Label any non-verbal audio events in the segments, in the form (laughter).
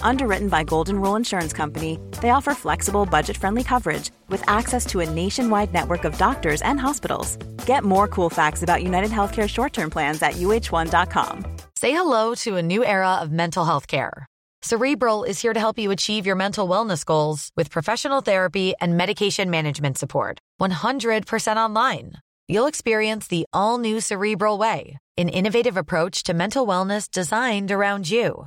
Underwritten by Golden Rule Insurance Company, they offer flexible, budget friendly coverage with access to a nationwide network of doctors and hospitals. Get more cool facts about United Healthcare short term plans at uh1.com. Say hello to a new era of mental health care. Cerebral is here to help you achieve your mental wellness goals with professional therapy and medication management support. 100% online. You'll experience the all new Cerebral Way, an innovative approach to mental wellness designed around you.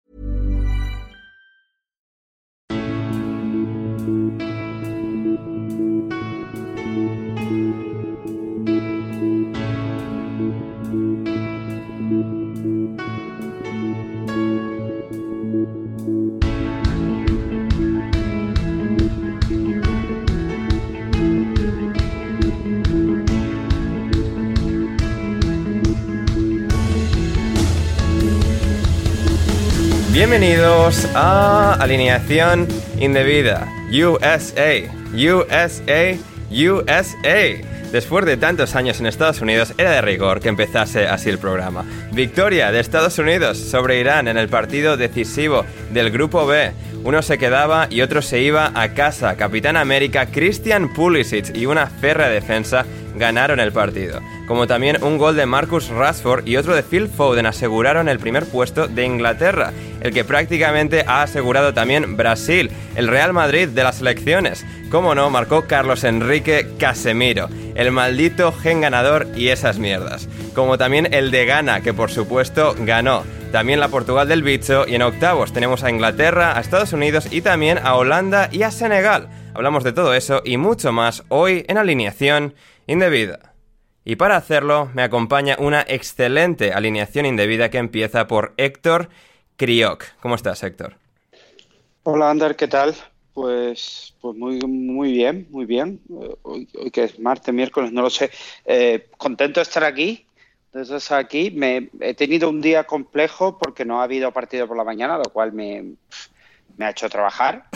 Bienvenidos a Alineación Indebida. USA, USA, USA. Después de tantos años en Estados Unidos, era de rigor que empezase así el programa. Victoria de Estados Unidos sobre Irán en el partido decisivo del Grupo B. Uno se quedaba y otro se iba a casa. Capitán América, Christian Pulisic y una férrea defensa ganaron el partido. Como también un gol de Marcus Rashford y otro de Phil Foden aseguraron el primer puesto de Inglaterra, el que prácticamente ha asegurado también Brasil, el Real Madrid de las elecciones. Como no, marcó Carlos Enrique Casemiro, el maldito gen ganador y esas mierdas. Como también el de Ghana, que por supuesto ganó. También la Portugal del bicho y en octavos tenemos a Inglaterra, a Estados Unidos y también a Holanda y a Senegal. Hablamos de todo eso y mucho más hoy en alineación indebida. Y para hacerlo me acompaña una excelente alineación indebida que empieza por Héctor Crioc. ¿Cómo estás, Héctor? Hola, Ander, ¿qué tal? Pues, pues muy, muy bien, muy bien. Hoy, que es martes, miércoles, no lo sé. Eh, contento de estar aquí. Estar aquí. Me, he tenido un día complejo porque no ha habido partido por la mañana, lo cual me, me ha hecho trabajar. (laughs)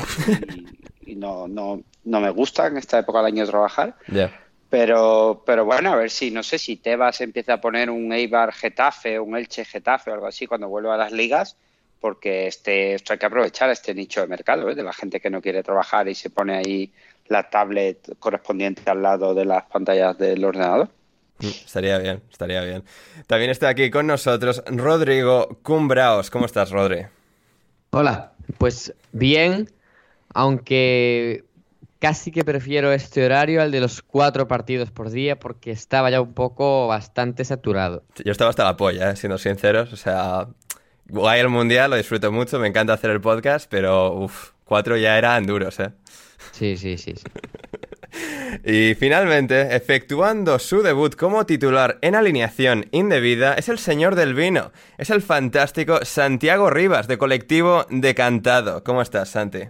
Y, y no, no, no, me gusta en esta época del año trabajar. Ya. Pero, pero bueno, a ver si, no sé, si Tebas empieza a poner un Eibar Getafe, un Elche Getafe o algo así cuando vuelva a las ligas, porque este, esto hay que aprovechar este nicho de mercado, ¿eh? de la gente que no quiere trabajar y se pone ahí la tablet correspondiente al lado de las pantallas del ordenador. Estaría bien, estaría bien. También está aquí con nosotros Rodrigo Cumbraos. ¿Cómo estás, Rodri? Hola, pues bien, aunque casi que prefiero este horario al de los cuatro partidos por día porque estaba ya un poco bastante saturado. Yo estaba hasta la polla, ¿eh? siendo sinceros. O sea, guay el mundial, lo disfruto mucho, me encanta hacer el podcast, pero uff, cuatro ya eran duros, ¿eh? Sí, sí, sí. sí. (laughs) y finalmente, efectuando su debut como titular en alineación indebida, es el señor del vino. Es el fantástico Santiago Rivas, de colectivo Decantado. ¿Cómo estás, Santi?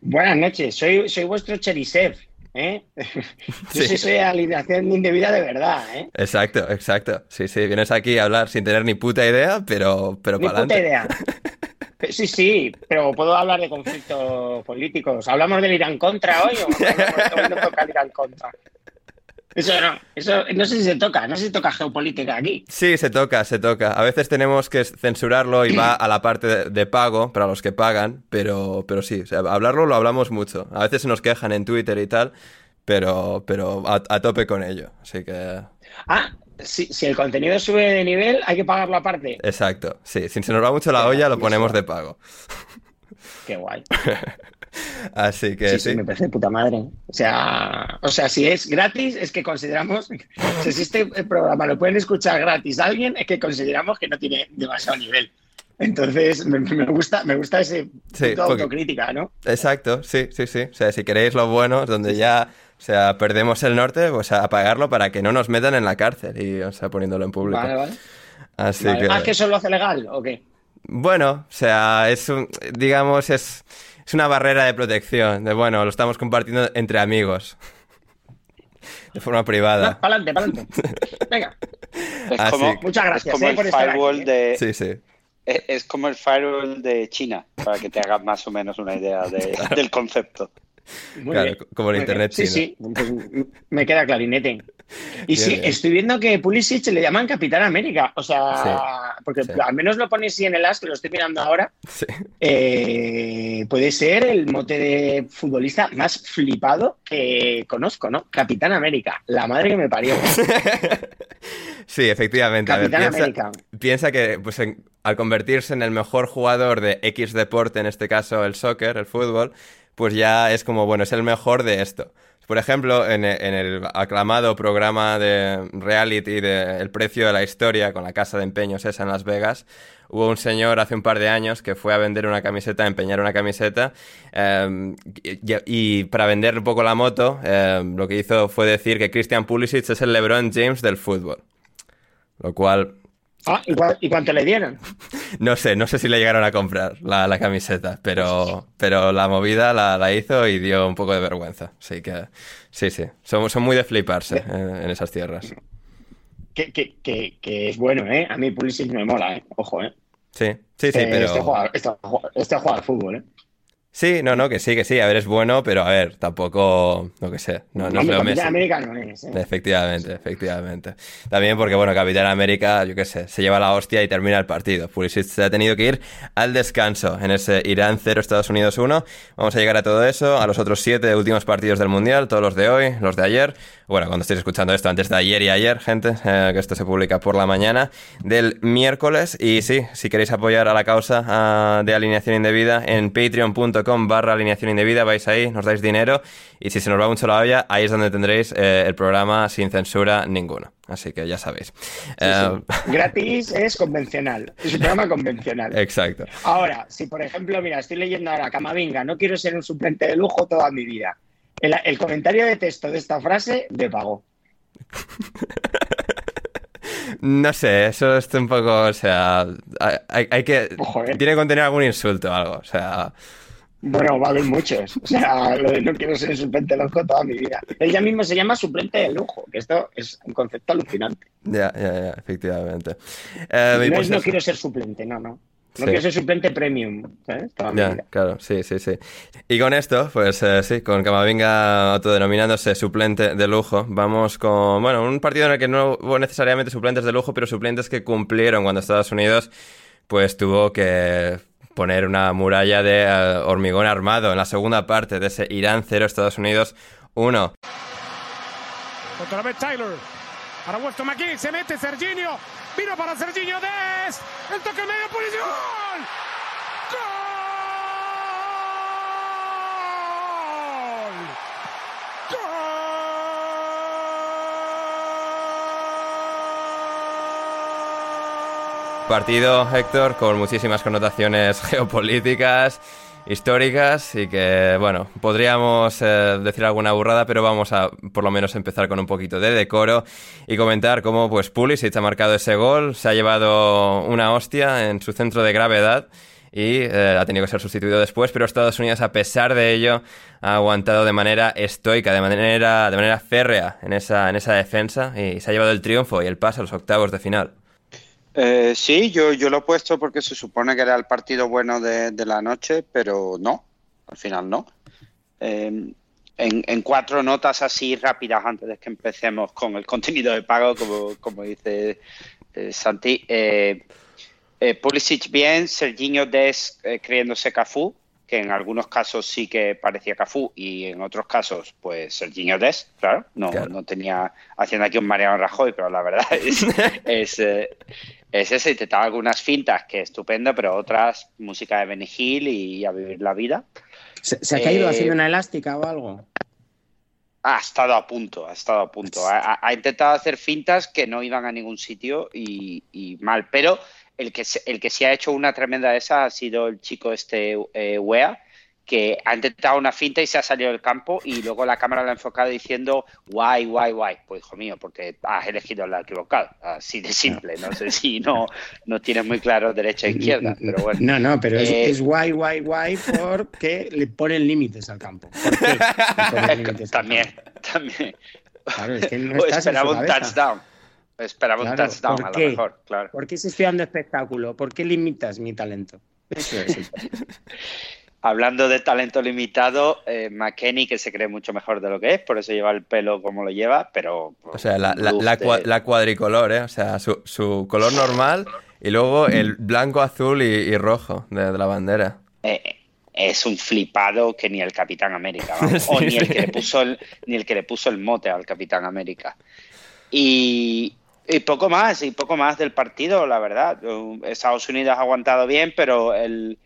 Buenas noches, soy, soy vuestro Cherisev. ¿eh? (laughs) Yo sí. soy alineación indebida de verdad. ¿eh? Exacto, exacto. Sí, sí, vienes aquí a hablar sin tener ni puta idea, pero, pero Ni para puta idea. (laughs) Sí, sí, pero puedo hablar de conflictos políticos. ¿Hablamos del Irán contra hoy o (laughs) no toca el Irán contra? Eso no, eso no sé si se toca, no sé si toca geopolítica aquí. Sí, se toca, se toca. A veces tenemos que censurarlo y va a la parte de, de pago para los que pagan, pero, pero sí, o sea, hablarlo lo hablamos mucho. A veces se nos quejan en Twitter y tal, pero, pero a, a tope con ello. Así que. Ah, si, si, el contenido sube de nivel, hay que pagarlo aparte. Exacto, sí. Si se nos va mucho la olla, lo ponemos de pago. Qué guay. (laughs) (laughs) Así que sí, sí. sí, me parece de puta madre. O sea, o sea, si es gratis, es que consideramos, (laughs) si este programa lo pueden escuchar gratis a alguien, es que consideramos que no tiene demasiado nivel. Entonces, me, me gusta, me gusta ese Sí, punto porque- autocrítica, ¿no? Exacto, sí, sí, sí. O sea, si queréis lo bueno, donde ya, o sea, perdemos el norte, pues a apagarlo para que no nos metan en la cárcel y, o sea, poniéndolo en público. Vale, vale. Así Vale. que, Ah, que eso lo hace legal, ¿o qué? bueno, o sea, es un, digamos, es, es una barrera de protección, de bueno, lo estamos compartiendo entre amigos. (laughs) De forma privada. Para adelante, para adelante. Venga. Es Así como, que- Muchas gracias, es como eh, el por estar firewall aquí, eh. de Sí, sí. es, es como el firewall de China, para que te hagas más o menos una idea de- (laughs) del concepto. Muy Claro, bien, como el muy internet bien. Sí, chino. sí, pues, me queda clarinete. Y Bien, sí, bien. estoy viendo que Pulisic le llaman Capitán América. O sea, porque sí. al menos lo pones así en el as, que lo estoy mirando ahora. Sí. eh, puede ser el mote de futbolista más flipado que conozco, ¿no? Capitán América, la madre que me parió. (laughs) Sí, efectivamente. Ver, Capitán piensa, América. piensa que pues, en- al convertirse en el mejor jugador de X deporte, en este caso el soccer, el fútbol, pues ya es como, bueno, es el mejor de esto. Por ejemplo, en, e- en el aclamado programa de reality de El precio de la historia, con la casa de empeños esa en Las Vegas, hubo un señor hace un par de años que fue a vender una camiseta, a empeñar una camiseta, eh, y, para vender un poco la moto, eh, lo que hizo fue decir que Christian Pulisic es el LeBron James del fútbol. Lo cual, Ah, ¿y, cuánto le dieron? no sé, no sé si le llegaron a comprar la, la camiseta, pero, pero la movida la, la hizo y dio un poco de vergüenza. Así que, sí, sí, son, son muy de fliparse en, en esas tierras. Que, que, que, que es bueno, ¿eh? A mí Pulisic me mola, ¿eh? Ojo, ¿eh? Sí, sí, sí, Eh, pero... Este juega, este, juega- este juega al fútbol, ¿eh? Sí, no, no, que sí, que sí, a ver, es bueno, pero a ver, tampoco, no que sé, no, no Capitán Messi. América no es, ¿eh? Efectivamente, efectivamente. También porque, bueno, Capitán América, yo qué sé, se lleva la hostia y termina el partido. Pulisic se ha tenido que ir al descanso en ese Irán 0, Estados Unidos 1. Vamos a llegar a todo eso, a los otros siete últimos partidos del Mundial, todos los de hoy, los de ayer. Bueno, cuando estéis escuchando esto, antes de ayer y ayer, gente, eh, que esto se publica por la mañana del miércoles. Y sí, si queréis apoyar a la causa ah, de alineación indebida, en patreon.com barra alineación indebida, vais ahí, nos dais dinero. Y si se nos va mucho la olla, ahí es donde tendréis eh, el programa sin censura ninguno. Así que ya sabéis. Eh, Gratis es convencional. Es un programa convencional. (laughs) Exacto. Ahora, si por ejemplo, mira, estoy leyendo ahora Camavinga, no quiero ser un suplente de lujo toda mi vida. El, el comentario de texto de esta frase de pago. (laughs) No sé, eso es un poco, o sea, hay, hay que... Ojo, eh. Tiene que contener algún insulto o algo, o sea... Bueno, va a haber muchos. O sea, lo de no quiero ser suplente de lujo toda mi vida. Él ya mismo se llama suplente de lujo, que esto es un concepto alucinante. Ya, ya, ya, efectivamente. Eh, no pues es no quiero ser suplente, no, no. No Sí. quiero ser suplente premium, ¿sabes? Ya, claro, sí, sí, sí. Y con esto, pues eh, sí, con Camavinga autodenominándose suplente de lujo, vamos con, bueno, un partido en el que no hubo necesariamente suplentes de lujo, pero suplentes que cumplieron cuando Estados Unidos, pues tuvo que poner una muralla de eh, hormigón armado en la segunda parte de ese Irán 0, Estados Unidos 1. Otra vez Tyler. Para Weston McKinney. Se mete Serginho. Vino para Serginho Des. El toque medio. Pulisic. ¡Gol! ¡Gol! Partido, Héctor, con muchísimas connotaciones (laughs) geopolíticas, históricas y que, bueno, podríamos eh, decir alguna burrada, pero vamos a por lo menos empezar con un poquito de decoro y comentar cómo pues Pulisic ha marcado ese gol, se ha llevado una hostia en su centro de gravedad y eh, ha tenido que ser sustituido después, pero Estados Unidos a pesar de ello ha aguantado de manera estoica, de manera, de manera férrea en esa, en esa defensa y se ha llevado el triunfo y el paso a los octavos de final. Eh, sí, yo, yo lo he puesto porque se supone que era el partido bueno de, la noche, pero no, al final no. Eh, en, cuatro notas así rápidas antes de que empecemos con el contenido de pago, como, como dice eh, Santi. Eh, eh, Pulisic bien, Serginho Des creyéndose Cafú, que en algunos casos sí que parecía Cafú y en otros casos, pues Serginho Des, claro, no, no tenía haciendo aquí un Mariano Rajoy, pero la verdad es, (laughs) es, es ese, intentaba algunas fintas que estupendo, pero otras música de Benny Hill y a vivir la vida. ¿Se, ha caído haciendo una elástica o algo? Ha estado a punto, ha estado a punto. Ha, intentado hacer fintas que no iban a ningún sitio y, mal. Pero el que, el que sí ha hecho una tremenda de esa ha sido el chico este eh, Wea, que ha intentado una finta y se ha salido del campo y luego la cámara lo ha enfocado diciendo guay, guay, guay. Pues hijo mío, porque has elegido la equivocada. Así de simple. No sé si no, no tienes muy claro derecha e izquierda, pero bueno. No, no, pero es, eh, guay, guay, guay porque le ponen límites al campo. (laughs) también, también. Claro, es que no esperaba un touchdown. Esperaba un touchdown a lo mejor, claro. ¿Por qué se estoy dando espectáculo? ¿Por qué limitas mi talento? Eso es. (laughs) Hablando de talento limitado, eh, McKenny, que se cree mucho mejor de lo que es, por eso lleva el pelo como lo lleva, pero... O sea, la, la, cuadricolor, ¿eh? O sea, su, su, color normal y luego el blanco, azul y, rojo de, la bandera. Eh, es un flipado que ni el Capitán América, (laughs) o ni el, que le puso el, ni el que le puso el mote al Capitán América. Y, y poco más, y poco más del partido, la verdad. Estados Unidos ha aguantado bien, pero el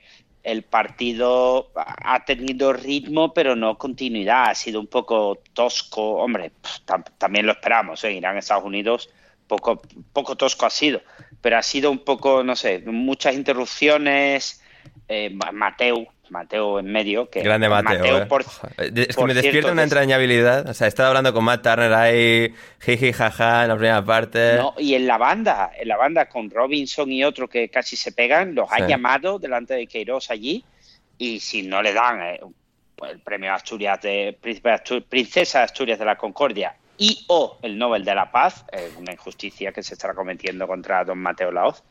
el partido ha tenido ritmo, pero no continuidad. Ha sido un poco tosco. Hombre, también lo esperamos. ¿eh? Irán, Estados Unidos, poco, poco tosco ha sido. Pero ha sido un poco, no sé, muchas interrupciones. Eh, Mateo, Mateo en medio. Que Grande Mateo. Eh. es que me despierta una entrañabilidad. O sea, he estado hablando con Matt Turner ahí, jiji, jaja, en la primera parte. No, y en la banda, en la banda con Robinson y otro que casi se pegan, los ha llamado delante de Queiroz allí. Y si no le dan eh, el premio Asturias de Princesa Asturias de la Concordia y o el Nobel de la Paz, una injusticia que se estará cometiendo contra don Mateo Laoz.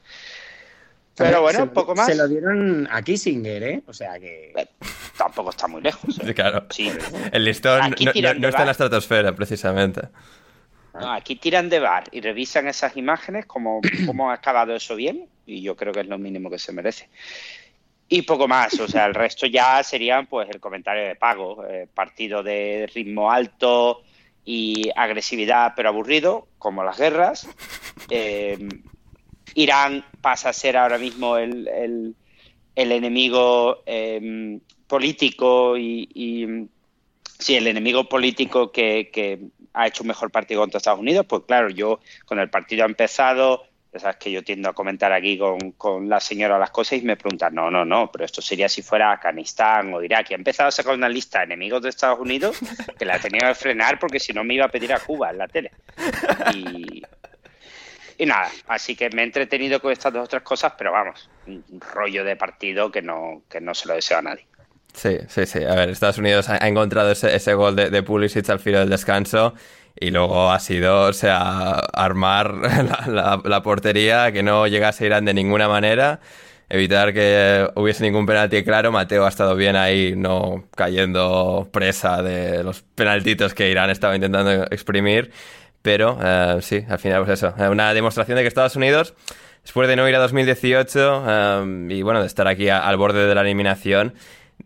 Pero bueno, un poco más. Se lo dieron a Kissinger, ¿eh? O sea que. Eh, tampoco está muy lejos. ¿eh? Claro. El listón no, está en la estratosfera, precisamente. aquí tiran de bar y revisan esas imágenes, cómo, cómo ha acabado eso bien, y yo creo que es lo mínimo que se merece. Y poco más, o sea, el resto ya serían pues el comentario de pago, eh, partido de ritmo alto y agresividad pero aburrido, como las guerras. Irán pasa a ser ahora mismo el, el, enemigo em, político y, y, sí, el enemigo político que, ha hecho un mejor partido contra Estados Unidos. Pues claro, yo con el partido ha empezado, ya sabes que yo tiendo a comentar aquí con, con, la señora las cosas y me preguntan, no, no, no, pero esto sería si fuera Afganistán o Irak. Y ha empezado a sacar una lista de enemigos de Estados Unidos que la tenía que frenar porque si no me iba a pedir a Cuba en la tele. Y, y nada, así que me he entretenido con estas dos otras cosas, pero vamos, un rollo de partido que no, que no se lo deseo a nadie. Sí, sí, sí. A ver, Estados Unidos ha, encontrado ese, ese, gol de, de Pulisic al filo del descanso y luego ha sido, o sea, armar (laughs) la, la, portería, que no llegase Irán de ninguna manera, evitar que hubiese ningún penalti claro. Mateo ha estado bien ahí, no cayendo presa de los penaltitos que Irán estaba intentando exprimir. Pero eh, sí, al final, pues eso, eh, una demostración de que Estados Unidos, después de no ir a 2018 eh, y bueno, de estar aquí al borde de la eliminación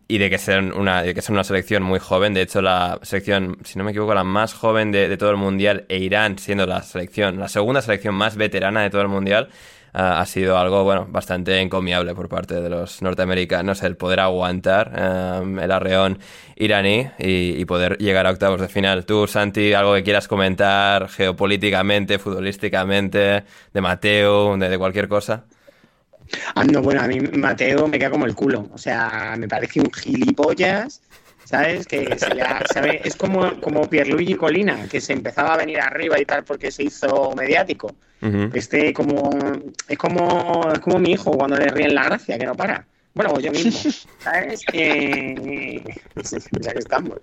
y de que sean una, de que sea una selección muy joven, de hecho la selección, si no me equivoco, la más joven de, de todo el mundial e Irán siendo la selección, la segunda selección más veterana de todo el mundial, ha sido algo, bueno, bastante encomiable por parte de los norteamericanos el poder aguantar em, el arreón iraní y, poder llegar a octavos de final. Tú, Santi, algo que quieras comentar geopolíticamente, futbolísticamente, de Mateo, de, cualquier cosa. Ah, no, bueno, a mí Mateo me queda como el culo. O sea, me parece un gilipollas ¿sabes? Que ¿sabe? es como, como Pierluigi Colina, que se empezaba a venir arriba y tal porque se hizo mediático. Este como es como es como mi hijo cuando le ríen la gracia, que no para. Bueno, yo mismo, (laughs) ¿sabes? Eh, (laughs) ya que estamos.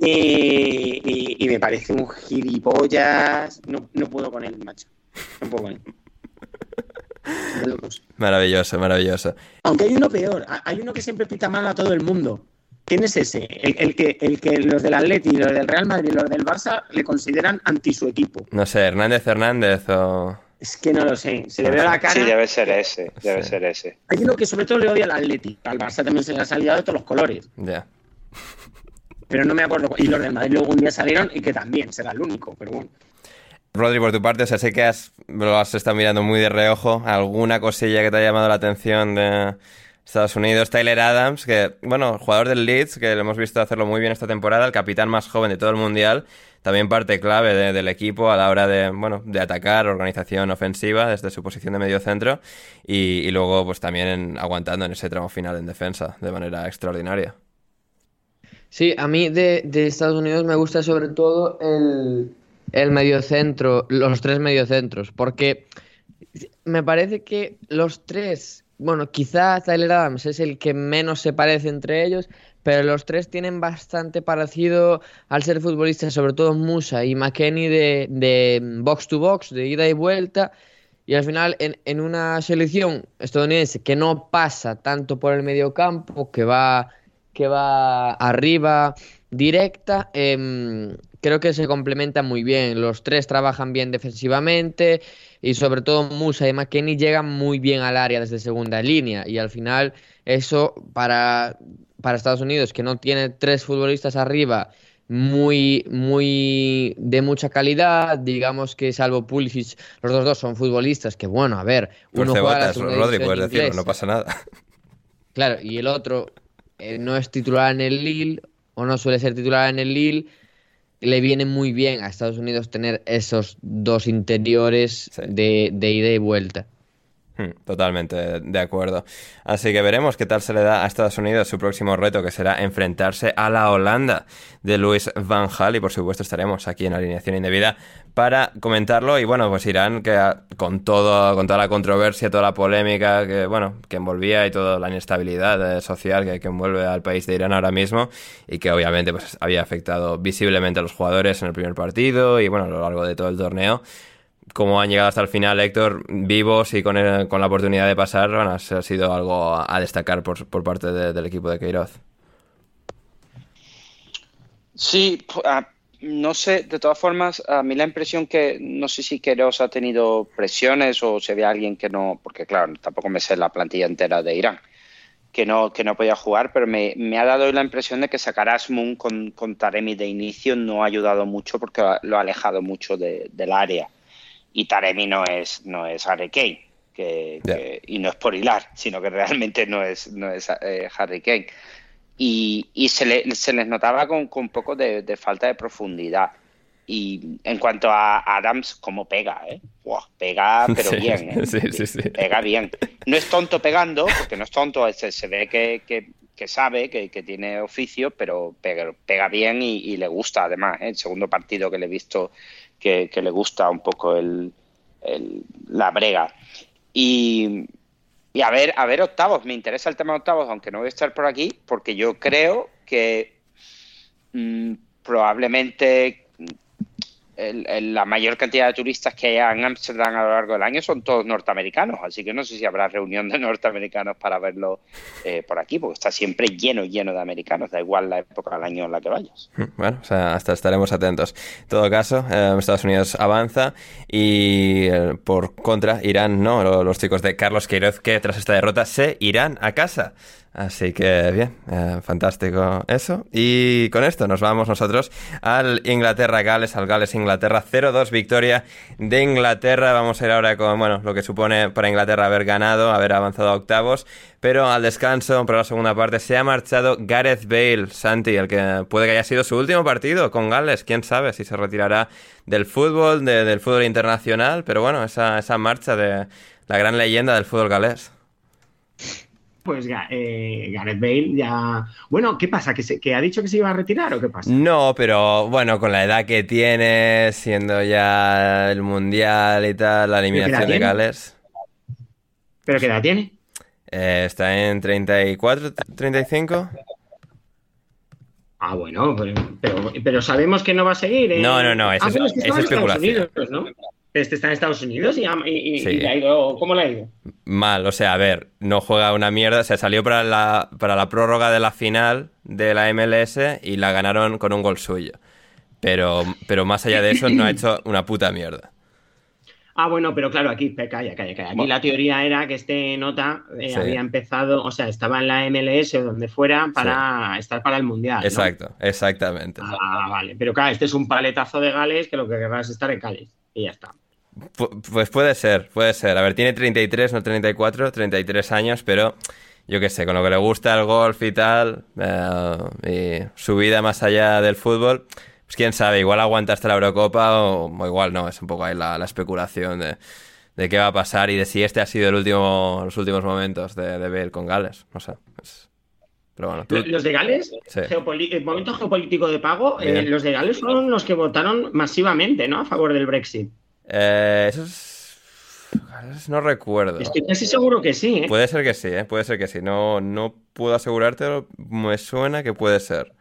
y, me parece un gilipollas. No, no puedo con él, macho. No puedo con él. (laughs) Maravilloso, maravilloso. Aunque hay uno peor. Hay uno que siempre pita mal a todo el mundo ¿Quién es ese? El, que, el que los del Atleti, los del Real Madrid y los del Barça le consideran anti su equipo. No sé, Hernández Hernández o... Es que no lo sé. Se le ve la cara. Sí, debe ser ese. Debe ser ese. Hay uno que sobre todo le odia al Atleti. Al Barça también se le ha salido de todos los colores. Ya. Pero no me acuerdo. Y los del Madrid luego un día salieron y que también será el único. Pero bueno. Rodri, por tu parte, o sea, sé que has, lo has estado mirando muy de reojo. ¿Alguna cosilla que te ha llamado la atención de Estados Unidos? Tyler Adams, que, bueno, jugador del Leeds, que lo hemos visto hacerlo muy bien esta temporada, el capitán más joven de todo el mundial, también parte clave del equipo a la hora de, bueno, de atacar, organización ofensiva desde su posición de medio centro y, luego, pues también aguantando en ese tramo final en defensa de manera extraordinaria. Sí, a mí de, de Estados Unidos me gusta sobre todo el el mediocentro, los tres mediocentros, porque me parece que los tres, bueno, quizá Tyler Adams es el que menos se parece entre ellos, pero los tres tienen bastante parecido al ser futbolistas, sobre todo Musa y McKenny de, de box to box, de ida y vuelta. Y al final, en, en, una selección estadounidense que no pasa tanto por el mediocampo, que va, que va arriba directa, eh, creo que se complementan muy bien. Los tres trabajan bien defensivamente y sobre todo Musa y McKenny llegan muy bien al área desde segunda línea. Y al final eso para, para Estados Unidos que no tiene tres futbolistas arriba muy muy de mucha calidad digamos que salvo Pulisic los dos dos son futbolistas que bueno a ver uno juega Rodri, puedes decirlo, no pasa nada. Claro y el otro eh, no es titular en el Lille o no suele ser titular en el Lille le viene muy bien a Estados Unidos tener esos dos interiores de, de ida y vuelta. Hmm, totalmente de acuerdo. Así que veremos qué tal se le da a Estados Unidos su próximo reto, que será enfrentarse a la Holanda de Luis Van Gaal. Y por supuesto estaremos aquí en Alineación Indebida para comentarlo. Y bueno, pues Irán, que con todo, con toda la controversia, toda la polémica que, bueno, que envolvía y toda la inestabilidad eh, social que, que envuelve al país de Irán ahora mismo, y que obviamente pues había afectado visiblemente a los jugadores en el primer partido y bueno, a lo largo de todo el torneo cómo han llegado hasta el final, Héctor, vivos y con, con la oportunidad de pasar, ha sido algo a, destacar por, por parte del equipo de Queiroz. Sí, no sé, de todas formas, a mí la impresión que no sé si Queiroz ha tenido presiones o se ve alguien que no, porque claro, tampoco me sé la plantilla entera de Irán, que no, que no podía jugar, pero me, me ha dado la impresión de que sacar a Asmun con, con Taremi de inicio no ha ayudado mucho porque lo ha alejado mucho de, del área y Taremi no es, no es Harry Kane. Que, y no es por hilar, sino que realmente no es, no es eh, Harry Kane. Y, y se, le, se, les notaba con, con un poco de, falta de profundidad. Y en cuanto a Adams, como pega, ¿eh? pega, pero (laughs) bien, ¿eh? sí, sí, sí. Pega bien. No es tonto pegando, porque no es tonto, se, se ve que, que, que sabe, que, que, tiene oficio, pero pega, pega bien y, y, le gusta además. ¿eh? El segundo partido que le he visto que, le gusta un poco el, la brega. Y, y, a ver, a ver octavos, me interesa el tema de octavos, aunque no voy a estar por aquí, porque yo creo que mmm, probablemente la mayor cantidad de turistas que hay en Ámsterdam a lo largo del año son todos norteamericanos, así que no sé si habrá reunión de norteamericanos para verlo eh, por aquí, porque está siempre lleno, lleno de americanos, da igual la época del año en la que vayas. Mm, bueno, o sea, hasta estaremos atentos. En todo caso, eh, Estados Unidos avanza y eh, por contra, Irán no, los chicos de Carlos Queiroz que tras esta derrota se irán a casa. Así que bien, eh, fantástico eso. Y con esto nos vamos nosotros al Inglaterra-Gales, al Gales-Inglaterra 0-2 victoria de Inglaterra. Vamos a ir ahora con bueno, lo que supone para Inglaterra haber ganado, haber avanzado a octavos. Pero al descanso, para la segunda parte, se ha marchado Gareth Bale, Santi, el que puede que haya sido su último partido con Gales. Quién sabe si se retirará del fútbol, del fútbol internacional. Pero bueno, esa, esa marcha de la gran leyenda del fútbol galés pues eh, Gareth Bale ya... Bueno, ¿qué pasa? ¿Que, se, ¿Que ha dicho que se iba a retirar o qué pasa? No, pero bueno, con la edad que tiene, siendo ya el Mundial y tal, la eliminación de Gales... ¿Pero qué edad tiene? Eh, está en 34, 35. Ah, bueno, pero, pero, sabemos que no va a seguir. ¿eh? No, no, no, eso, ah, es, es especulación. Unidos, ¿no? Este está en Estados Unidos y, ha- y- y- Sí. y le ha ido. ¿Cómo le ha ido? Mal, o sea, a ver, no juega una mierda. Se salió para la, para la prórroga de la final de la MLS y la ganaron con un gol suyo. Pero, pero más allá de eso, no ha hecho una puta mierda. Ah, bueno, pero claro, aquí, calla, calla, calla. Aquí Bueno. la teoría era que este nota eh, Sí. había empezado, o sea, estaba en la MLS o donde fuera para estar para el Mundial. ¿no? Exacto, exactamente. Ah, vale. Pero claro, este es un paletazo de Gales que lo que querrá es estar en Gales. Y ya está. Pu- Pues puede ser, puede ser. A ver, tiene 33, no 34, 33 años, pero yo qué sé, con lo que le gusta el golf y tal, eh, y su vida más allá del fútbol, pues quién sabe, igual aguanta hasta la Eurocopa o, o igual no, es un poco ahí la, la especulación de, de qué va a pasar y de si este ha sido el último, los últimos momentos de, de Bale con Gales, no sé. es- Pero bueno, tú... Los de Gales, Sí. el momento geopolítico de pago, eh, los de Gales fueron los que votaron masivamente, ¿no? A favor del Brexit. Eh, eso es... No recuerdo. Estoy casi seguro que sí, ¿eh? Puede ser que sí, ¿eh? puede ser que sí. No, no puedo asegurártelo, me suena que puede ser.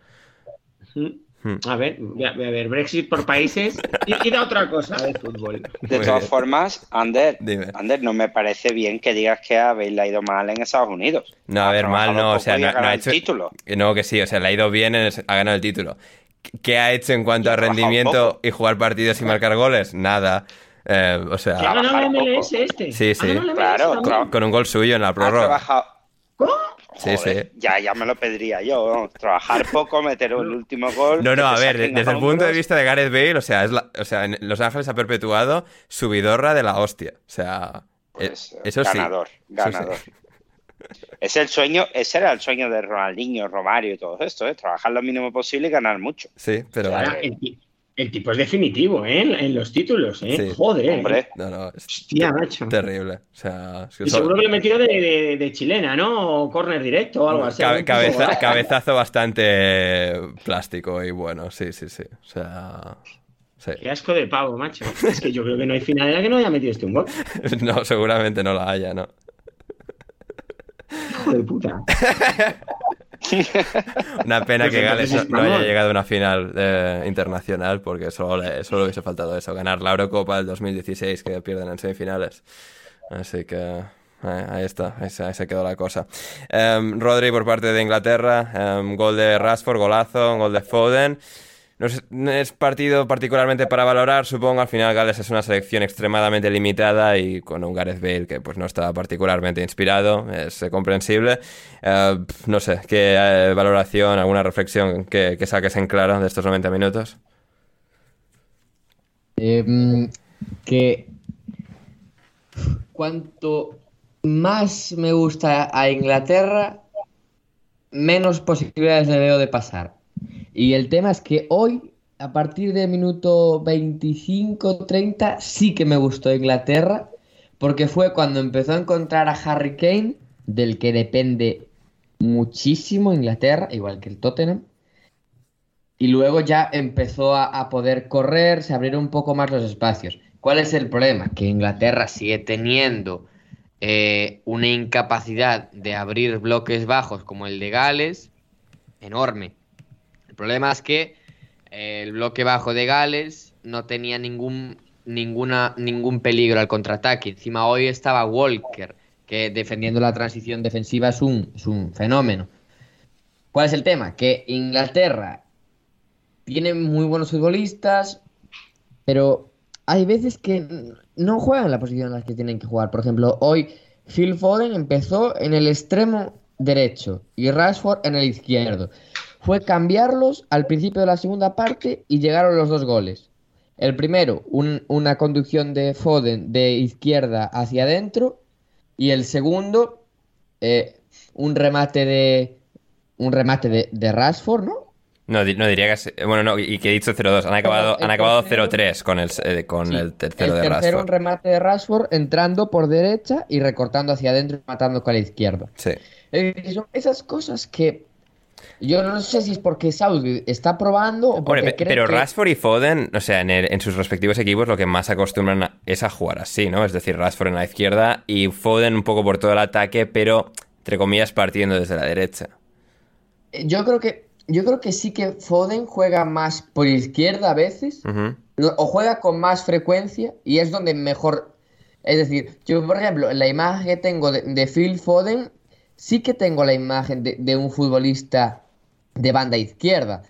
Mm. Hmm. A ver, voy a, ver, Brexit por países y, y da otra cosa de fútbol. De Muy todas bien. formas, Ander, Dime. Ander, no me parece bien que digas que a Bale le ha ido mal en Estados Unidos. No, a ver, mal no, o sea, no, ha no ha ganado hecho... el título. No, que sí, o sea, le ha ido bien, en el- ha ganado el título. ¿Qué ha hecho en cuanto a rendimiento y jugar partidos y marcar goles? Nada. Eh, o ¿Que ha sea, ganado la trabajar poco. MLS este? Sí, ¿Ha sí. Claro, claro. con un gol suyo en la prórroga. ¿Cómo? Sí, Joder, sí. Ya, ya me lo pediría yo. Trabajar poco, meter el último gol. No, no, a ver, desde el punto de vista de Gareth Bale, o sea, es la- o sea, en Los Ángeles ha perpetuado su vidorra de la hostia. O sea, Pues, eh, eso sí. ganador, sí. Es el sueño, ese era el sueño de Ronaldinho, Romario y todo esto, ¿eh? Trabajar lo mínimo posible y ganar mucho. Sí, pero... El, ti- el tipo es definitivo, ¿eh? En, en los títulos, ¿eh? Sí. Joder. Hombre, No, no, es Hostia, macho. terrible. O sea, es que Y seguro que le metió de, de- de chilena, ¿no? O corner directo o algo así. Cabe- cabeza- tipo- cabezazo bastante plástico y bueno, sí, sí, sí. O sea, sí. Qué asco de pavo, macho. Es que yo creo que no hay final en la que no haya metido este un gol. (laughs) No, seguramente no la haya, ¿no? Hijo de puta. (laughs) Una pena que Gales no, no haya llegado a una final eh, internacional porque solo, le, solo hubiese faltado eso, ganar la Eurocopa del 2016 que pierden en semifinales. Así que eh, ahí está, ahí se, ahí se quedó la cosa. Em, Rodri por parte de Inglaterra, em, gol de Rashford, golazo, gol de Foden. No es, partido particularmente para valorar, supongo. Al final Gales es una selección extremadamente limitada y con un Gareth Bale que pues no está particularmente inspirado, es comprensible. Eh, no sé, ¿qué eh, valoración, alguna reflexión que, que saques en claro de estos 90 minutos? Em, que cuanto más me gusta a Inglaterra, menos posibilidades le veo de pasar. Y el tema es que hoy, a partir del minuto 25-30, sí que me gustó Inglaterra, porque fue cuando empezó a encontrar a Harry Kane, del que depende muchísimo Inglaterra, igual que el Tottenham. Y luego ya empezó a, a poder correr, se abrieron un poco más los espacios. ¿Cuál es el problema? Que Inglaterra sigue teniendo eh, una incapacidad de abrir bloques bajos como el de Gales enorme. El problema es que eh, el bloque bajo de Gales no tenía ningún, ninguna, ningún peligro al contraataque. Encima hoy estaba Walker, que defendiendo la transición defensiva es un, es un fenómeno. ¿Cuál es el tema? Que Inglaterra tiene muy buenos futbolistas, pero hay veces que no juegan la posición en la que tienen que jugar. Por ejemplo, hoy Phil Foden empezó en el extremo derecho y Rashford en el izquierdo. Fue cambiarlos al principio de la segunda parte y llegaron los dos goles. El primero, un- una conducción de Foden de izquierda hacia adentro y el segundo, eh, un remate de un remate de, de Rashford, ¿no? No, no diría que... es- Bueno, no, y que he dicho 0-2. Han acabado, han acabado tercero- 0-3 con el, eh, con Sí, el tercero de el tercero, un Rashford. remate de Rashford entrando por derecha y recortando hacia adentro y matando con la izquierda. Sí. Decir, son esas cosas que yo no sé si es porque Southgate está probando o porque Hombre, pe- cree pero que- Rashford y Foden, o sea, en, el- en sus respectivos equipos lo que más acostumbran a- es a jugar así, ¿no? Es decir, Rashford en la izquierda y Foden un poco por todo el ataque, pero entre comillas partiendo desde la derecha. yo creo que yo creo que sí que Foden juega más por izquierda a veces, o juega con más frecuencia y es donde mejor. Es decir, yo, por ejemplo, la imagen que tengo de, de Phil Foden, sí que tengo la imagen de, de un futbolista de banda izquierda.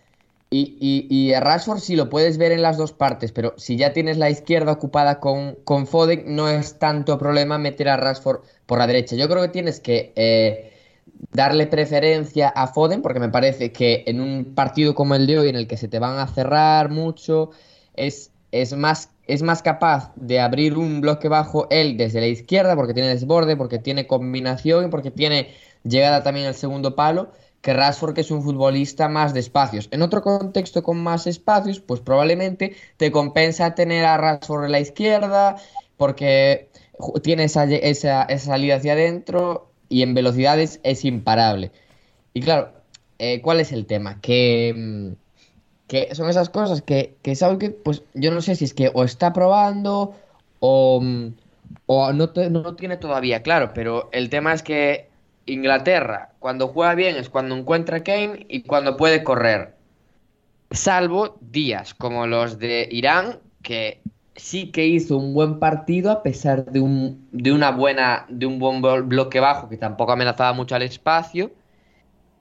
Y, y, y a Rashford sí lo puedes ver en las dos partes, pero si ya tienes la izquierda ocupada con, con Foden, no es tanto problema meter a Rashford por la derecha. Yo creo que tienes que eh, darle preferencia a Foden, porque me parece que en un partido como el de hoy, en el que se te van a cerrar mucho, es, es, más, es más capaz de abrir un bloque bajo él desde la izquierda, porque tiene desborde, porque tiene combinación porque tiene llegada también al segundo palo que Rashford, que es un futbolista más de espacios. En otro contexto con más espacios, pues probablemente te compensa tener a Rashford en la izquierda, porque tiene esa, esa, esa salida hacia adentro y en velocidades es imparable. Y claro, eh, ¿cuál es el tema? Que, que son esas cosas que, que que pues yo no sé si es que o está probando o, o no, te, no tiene todavía claro, pero el tema es que Inglaterra, cuando juega bien es cuando encuentra Kane y cuando puede correr. Salvo días como los de Irán, que sí que hizo un buen partido a pesar de un, de una buena, de un buen bloque bajo que tampoco amenazaba mucho al espacio.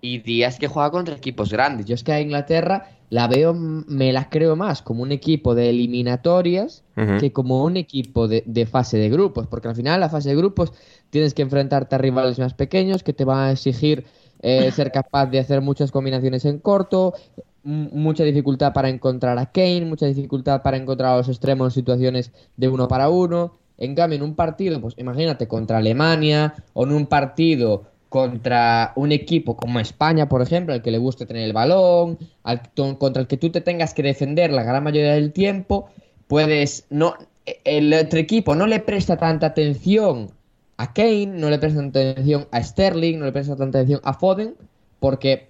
Y días que juega contra equipos grandes. Yo es que a Inglaterra la veo, me la creo más como un equipo de eliminatorias uh -huh. que como un equipo de, de, fase de grupos, porque al final la fase de grupos tienes que enfrentarte a rivales más pequeños que te van a exigir eh, ser capaz de hacer muchas combinaciones en corto, mucha dificultad para encontrar a Kane, mucha dificultad para encontrar a los extremos en situaciones de uno para uno. En cambio, en un partido, pues imagínate, contra Alemania o en un partido contra un equipo como España, por ejemplo, al que le guste tener el balón, al, contra el que tú te tengas que defender la gran mayoría del tiempo, puedes no el otro equipo no le presta tanta atención a Kane, no le presta tanta atención a Sterling, no le presta tanta atención a Foden, porque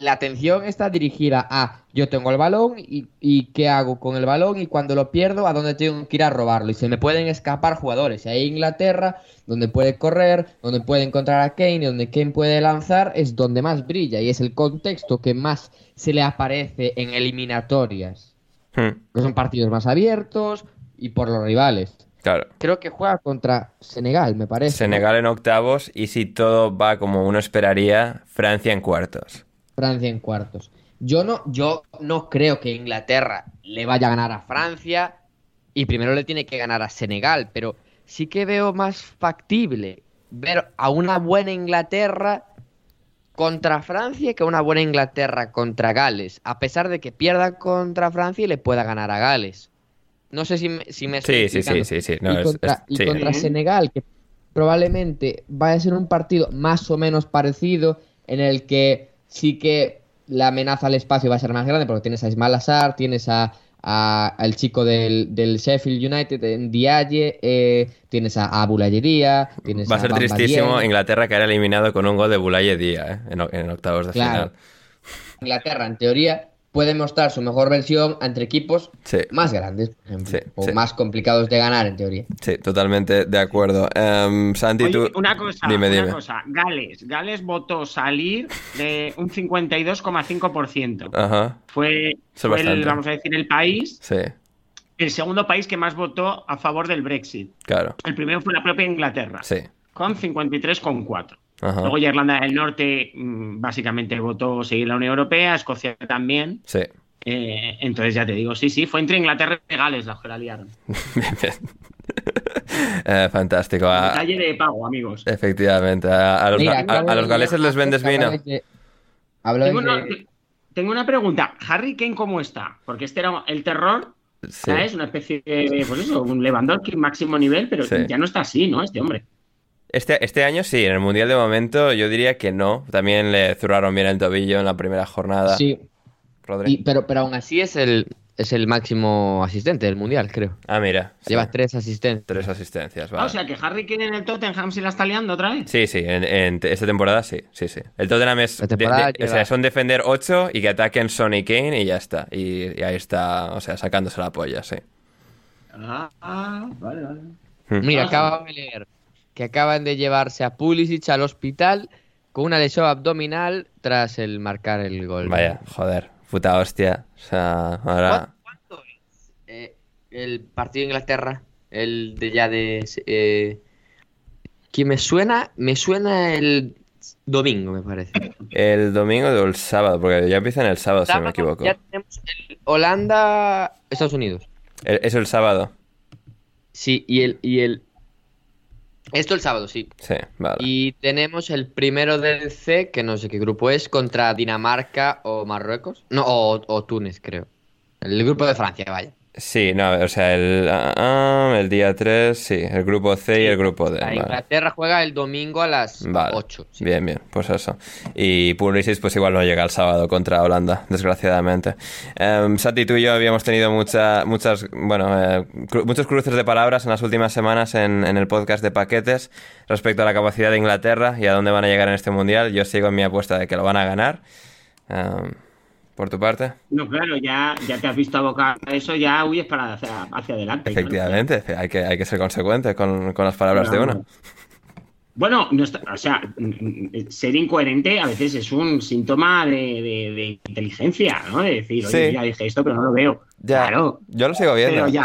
la atención está dirigida a yo tengo el balón y, y, qué hago con el balón y cuando lo pierdo a dónde tengo que ir a robarlo y se me pueden escapar jugadores. Y ahí Inglaterra, donde puede correr, donde puede encontrar a Kane y donde Kane puede lanzar, es donde más brilla y es el contexto que más se le aparece en eliminatorias. Hmm. Son partidos más abiertos y por los rivales. Claro. Creo que juega contra Senegal, me parece. Senegal en octavos y si todo va como uno esperaría, Francia en cuartos. Francia en cuartos. Yo no, yo no creo que Inglaterra le vaya a ganar a Francia y primero le tiene que ganar a Senegal, pero sí que veo más factible ver a una buena Inglaterra contra Francia que a una buena Inglaterra contra Gales, a pesar de que pierda contra Francia y le pueda ganar a Gales. No sé si me, si me sí, sí, sí, sí, sí, no, y contra, es, es, y contra Senegal, que probablemente vaya a ser un partido más o menos parecido en el que sí que la amenaza al espacio va a ser más grande porque tienes a Ismail Assar, tienes a, a, al chico del, del, Sheffield United en Dialle, eh, tienes a, a Bulayería, tienes Va a ser a tristísimo. Inglaterra caer eliminado con un gol de Bulayería eh, en, en, octavos de claro. final. Inglaterra, en teoría, puede mostrar su mejor versión entre equipos sí. más grandes, por ejemplo, sí, o sí. más complicados de ganar, en teoría. Sí, totalmente de acuerdo. Um, Santi, Oye, tú... Una cosa, dime, una dime. cosa. Gales. Gales votó salir de un 52,5%. Ajá. Fue, fue el, vamos a decir, el país. Sí. El segundo país que más votó a favor del Brexit. Claro. El primero fue la propia Inglaterra. Sí. Con 53,4. Ajá. Luego ya Irlanda del Norte mmm, básicamente votó seguir la Unión Europea, Escocia también. Sí. Eh, entonces ya te digo, sí, sí, fue entre Inglaterra y Gales las que la liaron. (laughs) (laughs) eh, fantástico. A... Calle de pago, amigos. Efectivamente. A, a los, Mira, a, a los galeses les vendes vino. Hablo tengo, una, tengo una pregunta. ¿Harry Kane cómo está? Porque este era el terror. Sí. ¿sabes? Una especie de, pues eso, un Lewandowski máximo nivel, pero Sí. ya no está así, ¿no? Este hombre. Este, este año sí, en el Mundial de momento yo diría que no. También le zurraron bien el tobillo en la primera jornada. Sí, Rodri. y, pero, pero aún así es el, es el máximo asistente del mundial, creo. Ah, mira. sí. Lleva tres asistentes. Tres asistencias, Ah, vale. o sea que Harry Kane en el Tottenham se la está liando otra vez. Sí, sí, en, en esta temporada sí, sí, sí. El Tottenham es... De- de- o sea, son defender 8 y que ataquen Son y Kane y ya está. Y, y ahí está, o sea, sacándose la polla, sí. Ah, vale, vale. Hmm. Mira, acabo de leer que acaban de llevarse a Pulisic al hospital con una lesión abdominal tras el marcar el gol. Vaya, joder, puta hostia. O sea, ahora... ¿Cuánto es? Eh, el partido de Inglaterra, el de ya de... Eh, que me suena, me suena el domingo, me parece. El domingo o el sábado, porque ya empieza en el sábado, si no me equivoco. Ya tenemos el Holanda, Estados Unidos. es el sábado. Sí, y el, y el esto el sábado, sí. Sí, vale. Y tenemos el primero del C, que no sé qué grupo es, contra Dinamarca o Marruecos. No, o, o Túnez, creo. El grupo de Francia, vaya. Sí, no, o sea, el, ah, ah, el día 3, sí, el grupo C y el grupo D. Inglaterra juega el domingo a las 8. Bien, bien, pues eso. Y Pulisic pues igual no llega el sábado contra Holanda, desgraciadamente. Um, Sati, tú y yo habíamos tenido mucha, muchas, bueno, eh, muchos cruces de palabras en las últimas semanas en, en, el podcast de Paquetes respecto a la capacidad de Inglaterra y a dónde van a llegar en este Mundial. Yo sigo en mi apuesta de que lo van a ganar. Um, por tu parte. No, claro, ya, ya te has visto abocar a eso, ya huyes para hacia, adelante. Efectivamente, hay, que, hay que ser consecuente con, las palabras de uno. Bueno, no o sea, ser incoherente a veces es un síntoma de, inteligencia, ¿no? De decir, oye, ya dije esto, pero no lo veo. claro. Yo lo sigo viendo. Pero ya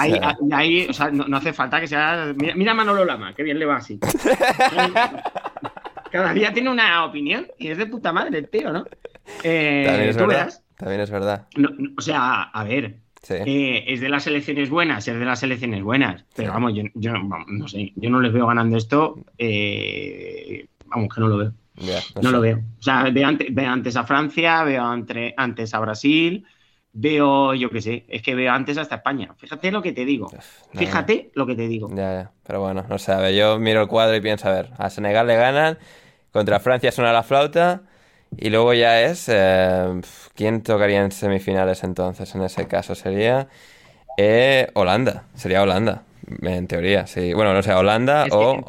hay, o sea, no, hace falta que sea. Mira, mira Manolo Lama, qué bien le va así. (laughs) Cada día tiene una opinión y es de puta madre el tío, ¿no? Eh, ¿tú verás? También es verdad. o sea, a ver, eh, es de las elecciones buenas, es de las elecciones buenas. Pero vamos, yo, no sé, yo no les veo ganando esto. Eh, vamos, que no lo veo. no, lo veo. O sea, veo antes, a Francia, veo antes a Brasil, veo, yo qué sé, es que veo antes hasta España. Fíjate lo que te digo. Fíjate lo que te digo. Ya, ya. Pero bueno, no sé, yo miro el cuadro y pienso, a ver, a Senegal le ganan, contra Francia suena la flauta. Y luego ya es. Eh, ¿Quién tocaría en semifinales entonces? En ese caso sería. Eh, Holanda. Sería Holanda. En teoría, sí. Bueno, no sé, Holanda o,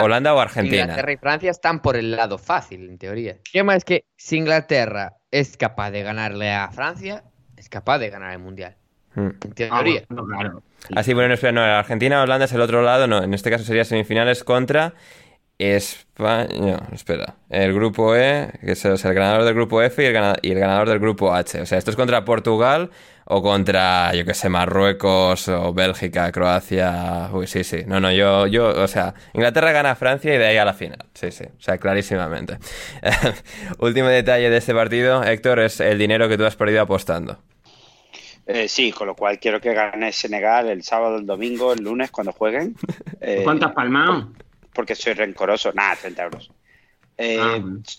Holanda o Argentina. Inglaterra y Francia están por el lado fácil, en teoría. El tema es que si Inglaterra es capaz de ganarle a Francia, es capaz de ganar el Mundial. Hmm. En teoría. Ah, claro. Así, bueno, no, espera, no, Argentina, Holanda es el otro lado, no, en este caso sería semifinales contra España. No, espera. El grupo E, que es el ganador del grupo F y el, ganador, del grupo H. O sea, esto es contra Portugal o contra, yo que sé, Marruecos o Bélgica, Croacia. Uy, sí, sí. No, no, yo, yo, o sea, Inglaterra gana a Francia y de ahí a la final. Sí, sí. O sea, clarísimamente. (laughs) Último detalle de este partido, Héctor, es el dinero que tú has perdido apostando. Eh, sí, con lo cual quiero que gane Senegal el sábado, el domingo, el lunes, cuando jueguen. (laughs) Eh, ¿Cuántas palmas? Porque soy rencoroso. Nada, 30 euros. Eh, ah,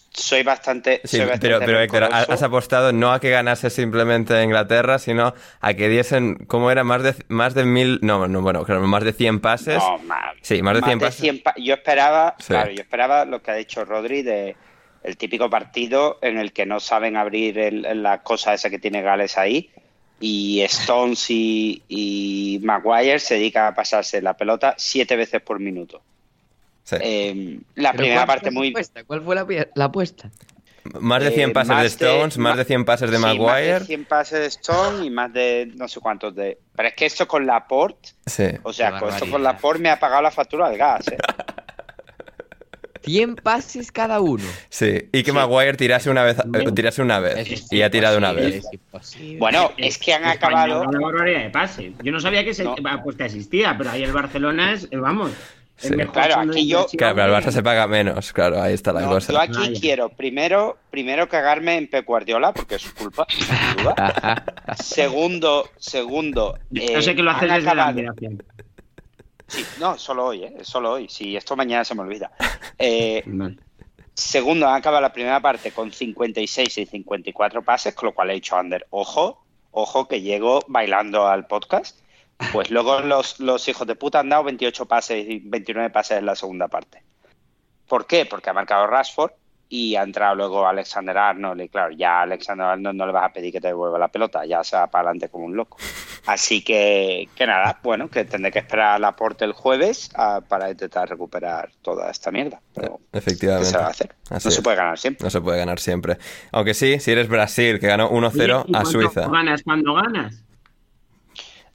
soy bastante. Sí, pero, pero Héctor, has apostado no a que ganase simplemente Inglaterra, sino a que diesen, ¿cómo era? Más de, más de mil. No, no, bueno, claro, más de 100 pases. No, más, sí, más de 100 pases. yo esperaba, claro, yo esperaba lo que ha dicho Rodri de el típico partido en el que no saben abrir la cosa esa que tiene Gales ahí y Stones y, y Maguire se dedican a pasarse la pelota siete veces por minuto. Em, la primera parte muy... ¿Cuál fue la, apuesta? Más de 100 eh, pases de Stones, más, de 100 pases de Maguire. Más de 100 pases de Stones y más de no sé cuántos de. Pero es que esto con la port. Sí. O sea, con esto con la port me ha pagado la factura del gas. ¿eh? (laughs) 100 pases cada uno. Sí, y que Maguire tirase una vez, eh, tirase una vez y ha tirado una vez. Bueno, es que han acabado. Una barbaridad de pases. Yo no sabía que esa apuesta existía, pero ahí el Barcelona es, vamos, Claro, aquí yo. Claro, pero al Barça se paga menos, claro, ahí está la cosa. Yo aquí quiero primero, primero cagarme en Pep Guardiola, porque es su culpa, sin duda. (laughs) segundo, segundo. Eh, sé que lo haces desde la admiración. Sí, no, solo hoy, ¿eh? Solo hoy. Si esto mañana se me olvida. (laughs) Eh, segundo, han acabado la primera parte con 56 y 54 pases, con lo cual he dicho Ander, ojo, ojo que llego bailando al podcast. Pues luego los, los hijos de puta han dado 28 pases y 29 pases en la segunda parte. ¿Por qué? Porque ha marcado Rashford y ha entrado luego Alexander Arnold y claro, ya a Alexander Arnold no le vas a pedir que te devuelva la pelota, ya se va para adelante como un loco. Así que, que nada, bueno, que tendré que esperar al aporte el jueves ah, para intentar recuperar toda esta mierda. Pero, Efectivamente. ¿qué se va a hacer? no se puede ganar siempre. No se puede ganar siempre. Aunque sí, si eres Brasil, que ganó 1-0 a Suiza. ganas cuando ganas?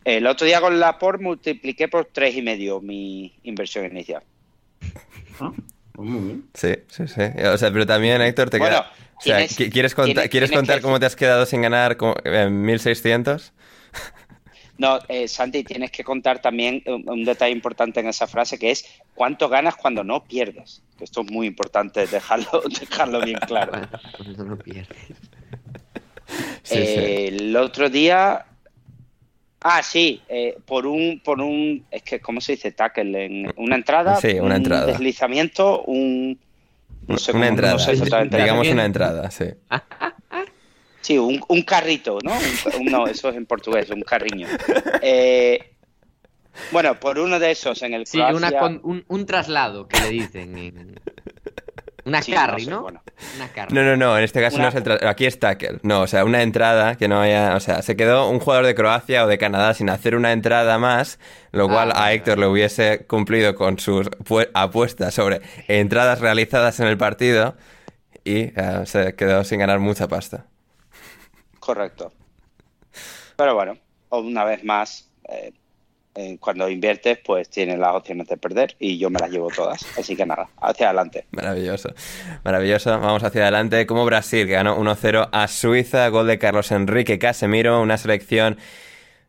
El otro día con la por multipliqué por tres y medio mi inversión inicial. Ah, pues muy bien. Sí, sí, sí. O sea, pero también, Héctor, te queda... O sea, ¿quieres, contar, ¿quieres contar cómo te has quedado sin ganar en 1600? No, eh, Santi, tienes que contar también un, detalle importante en esa frase que es cuánto ganas cuando no pierdes. Esto es muy importante dejarlo, (laughs) dejarlo bien claro. cuando no pierdes. Eh, el otro día. Ah, sí, eh, por un, por un, es que, ¿cómo se dice? Tackle, en una entrada. Sí, una entrada. Un deslizamiento, un. No sé una entrada, digamos una entrada, sí. Sí, un, un carrito, ¿no? no, eso es en portugués, un carriño. Eh, bueno, por uno de esos en el Sí, un, un, traslado que le dicen. Una carry, no, Una No, no, no, en este caso no es el aquí es tackle. No, o sea, una entrada que no haya, o sea, se quedó un jugador de Croacia o de Canadá sin hacer una entrada más, lo ah, cual a Héctor le hubiese cumplido con sus apuestas sobre entradas realizadas en el partido y eh, se quedó sin ganar mucha pasta. Correcto. Pero bueno, una vez más, eh, eh, cuando inviertes, pues tienes las opciones de perder y yo me las llevo todas. Así que nada, hacia adelante. Maravilloso, maravilloso. Vamos hacia adelante. Como Brasil, que ganó 1-0 a Suiza, gol de Carlos Enrique Casemiro, una selección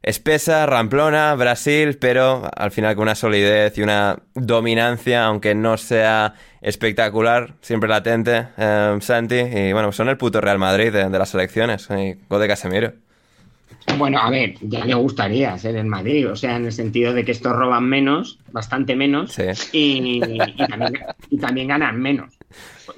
espesa, ramplona, Brasil, pero al final con una solidez y una dominancia, aunque no sea espectacular, siempre latente, eh, Santi. Y bueno, son el puto Real Madrid de, las selecciones. Gol de Casemiro. Bueno, a ver, ya le gustaría ser el Madrid, o sea, en el sentido de que estos roban menos, bastante menos, y, también, ganan menos.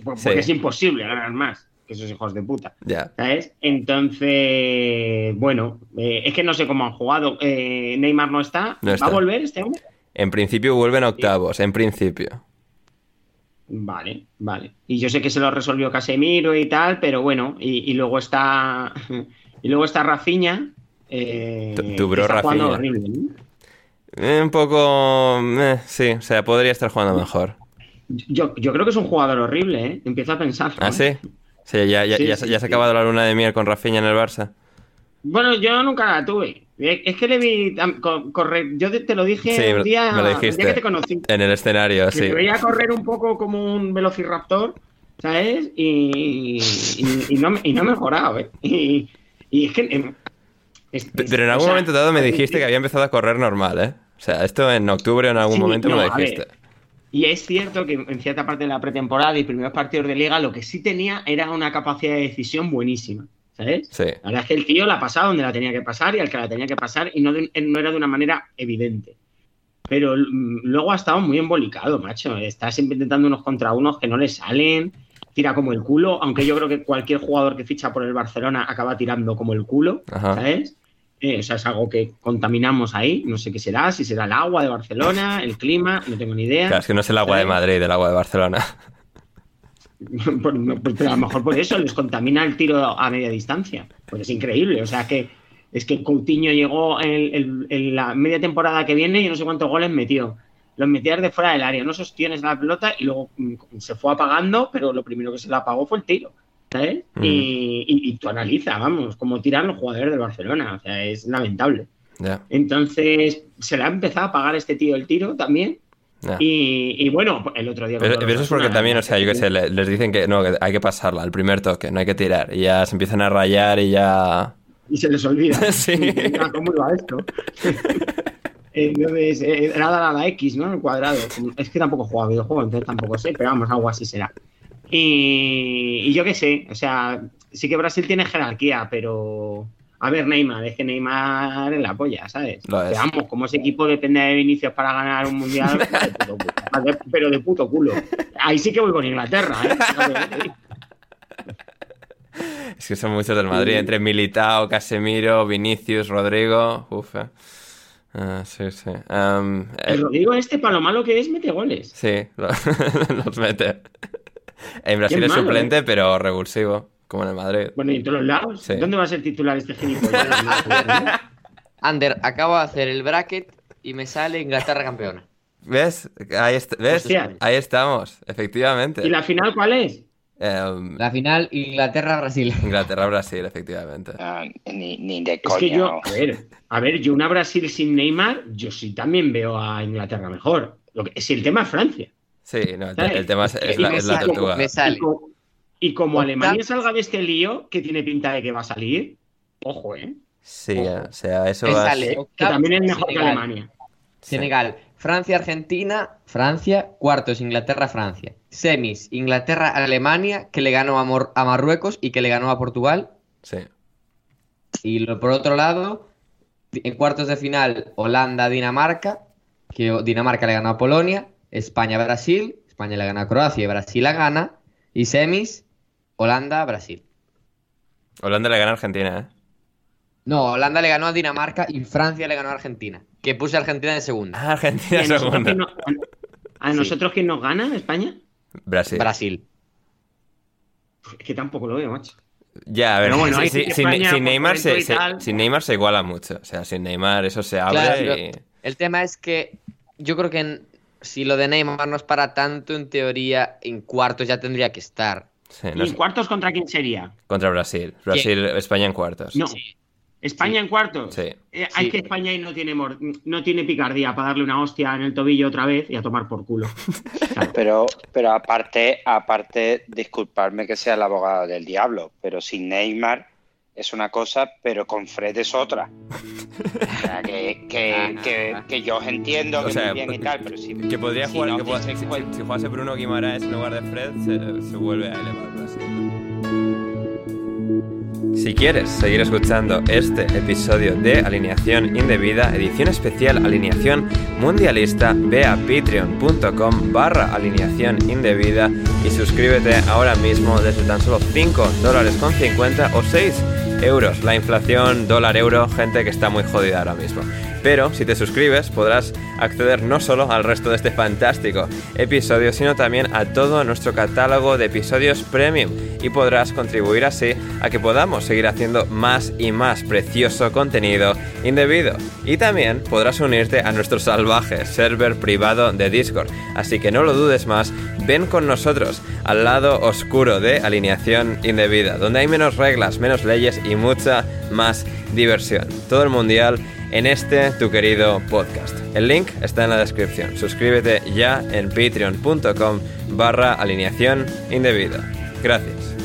Porque es imposible ganar más que esos hijos de puta. ¿Sabes? Entonces, bueno, eh, es que no sé cómo han jugado. Eh, Neymar no está. ¿Va a volver este hombre? En principio vuelven octavos, en principio. Vale, vale. Y yo sé que se lo resolvió Casemiro y tal, pero bueno, y, luego está. (laughs) y luego está Rafinha. Eh, tu, bro Rafinha. Eh, un poco. Eh, sí, o sea, podría estar jugando mejor. Yo, creo que es un jugador horrible, ¿eh? Empiezo a pensar. ¿Ah, sí? Sí, ya, ya, ya, se ha acabado la luna de miel con Rafinha en el Barça. Bueno, yo nunca la tuve. Es que le vi correr. Yo te lo dije un día, que te conocí. En el escenario, sí. Me veía correr un poco como un velociraptor, ¿sabes? Y, no, y no he mejorado, ¿eh? Y, es que. Pero en algún momento dado me dijiste que había empezado a correr normal, ¿eh? O sea, esto en octubre en algún momento me lo dijiste. y es cierto que en cierta parte de la pretemporada y primeros partidos de liga lo que sí tenía era una capacidad de decisión buenísima. ¿sabes? Sí. La verdad es que el tío la ha pasado donde la tenía que pasar y al que la tenía que pasar y no, no era de una manera evidente. Pero mm, luego ha estado muy embolicado, macho. Está siempre intentando unos contra unos que no le salen, tira como el culo, aunque yo creo que cualquier jugador que ficha por el Barcelona acaba tirando como el culo, ¿sabes? Eh, o sea, es algo que contaminamos ahí, no sé qué será, si será el agua de Barcelona, el clima, no tengo ni idea. Claro, es que no es el agua de Madrid, el agua de Barcelona. (laughs) Pero a lo mejor por eso les contamina el tiro a media distancia. Pues es increíble. O sea que es que Coutinho llegó en, la media temporada que viene y no sé cuántos goles metió. Los metía de fuera del área, no sostienes la pelota y luego mm, se fue apagando, pero lo primero que se le apagó fue el tiro. ¿Sabes? Mm. Y, tú analiza, vamos, cómo tiran los jugadores del Barcelona. O sea, es lamentable. Entonces, se le ha empezado a apagar este tío el tiro también. Y, bueno, el otro día. Pero, eso es porque también, o sea, yo qué sé, les dicen que no, que hay que pasarla, el primer toque, no hay que tirar. Y ya se empiezan a rayar y ya. Y se les olvida. (laughs) sí. ¿Cómo iba esto? (laughs) Entonces, era la, la X, ¿no? El cuadrado. Es que tampoco he jugado videojuegos, entonces tampoco sé, pero vamos, algo así será. Y, y yo qué sé, o sea, sí que Brasil tiene jerarquía, pero a ver, Neymar, es que Neymar es la polla, ¿sabes? Veamos, como ese equipo depende de Vinicius para ganar un mundial, (laughs) pero de puto culo. Ahí sí que voy con Inglaterra, ¿eh? Es que son muchos del Madrid, entre Militao, Casemiro, Vinicius, Rodrigo. Uf, eh. ah, sí, sí. Um, el Rodrigo este, para lo malo que es, mete goles. Sí, (laughs) los mete. En Brasil es suplente, ¿eh? pero revulsivo. Como en el Madrid. Bueno, y en todos los lados. ¿Dónde va a ser titular este gilipollas? (laughs) Ander, acabo de hacer el bracket y me sale Inglaterra campeona. ¿Ves? Ahí, ¿ves? Ahí estamos, efectivamente. ¿Y la final cuál es? Em, la final Inglaterra-Brasil. Inglaterra-Brasil, efectivamente. Ah, ni, de coño. Es que yo, a ver, a ver, yo una Brasil sin Neymar, yo sí también veo a Inglaterra mejor. Lo que, si el tema es Francia. Sí, no, el, tema es, la, es la tortuga. Me sale. Y como Alemania salga de este lío, que tiene pinta de que va a salir, ojo, ¿eh? Sí, o sea, eso va Que también es mejor que Alemania. Senegal. Francia, Argentina, Francia, cuartos, Inglaterra, Francia. Semis, Inglaterra, Alemania, que le ganó a, Marruecos y que le ganó a Portugal. Sí. Y por otro lado, en cuartos de final, Holanda, Dinamarca, que Dinamarca le ganó a Polonia, España, Brasil, España le gana a Croacia y Brasil la gana. Y semis, Holanda, Brasil. Holanda le gana a Argentina, ¿eh? No, Holanda le ganó a Dinamarca y Francia le ganó a Argentina. Que puse a Argentina de segunda. Ah, Argentina de segunda. ¿A nosotros quién nos gana? ¿España? Brasil. Brasil. Es que tampoco lo veo, macho. Ya, a ver, bueno, sin, Neymar se, sin Neymar se iguala mucho. O sea, sin Neymar eso se abre y... El tema es que yo creo que si lo de Neymar no es para tanto, en teoría, en cuartos ya tendría que estar. ¿Y en cuartos contra quién sería? Contra Brasil. Brasil, España en cuartos. No. ¿España en cuartos? Sí. Eh, hay que España ahí no tiene, no tiene picardía para darle una hostia en el tobillo otra vez y a tomar por culo. (laughs) pero, pero aparte, aparte, disculparme que sea el abogado del diablo, pero sin Neymar es una cosa, pero con Fred es otra. O sea, que, que, (laughs) que, yo entiendo que muy bien y tal, pero si. Que podría jugar, que si, jugase Bruno Guimaraes en lugar de Fred, se, se vuelve a elevar Brasil. Si quieres seguir escuchando este episodio de Alineación Indebida, edición especial Alineación Mundialista, ve a patreon.com barra alineación indebida y suscríbete ahora mismo desde tan solo 5 dólares con 50 o 6 euros. La inflación dólar-euro, gente que está muy jodida ahora mismo. Pero si te suscribes podrás acceder no solo al resto de este fantástico episodio, sino también a todo nuestro catálogo de episodios premium y podrás contribuir así a que podamos seguir haciendo más y más precioso contenido indebido. Y también podrás unirte a nuestro salvaje server privado de Discord. Así que no lo dudes más, ven con nosotros al lado oscuro de alineación indebida, donde hay menos reglas, menos leyes y mucha más diversión. Todo el mundial en este tu querido podcast. El link está en la descripción. Suscríbete ya en patreon.com barra alineación indebida. Gracias.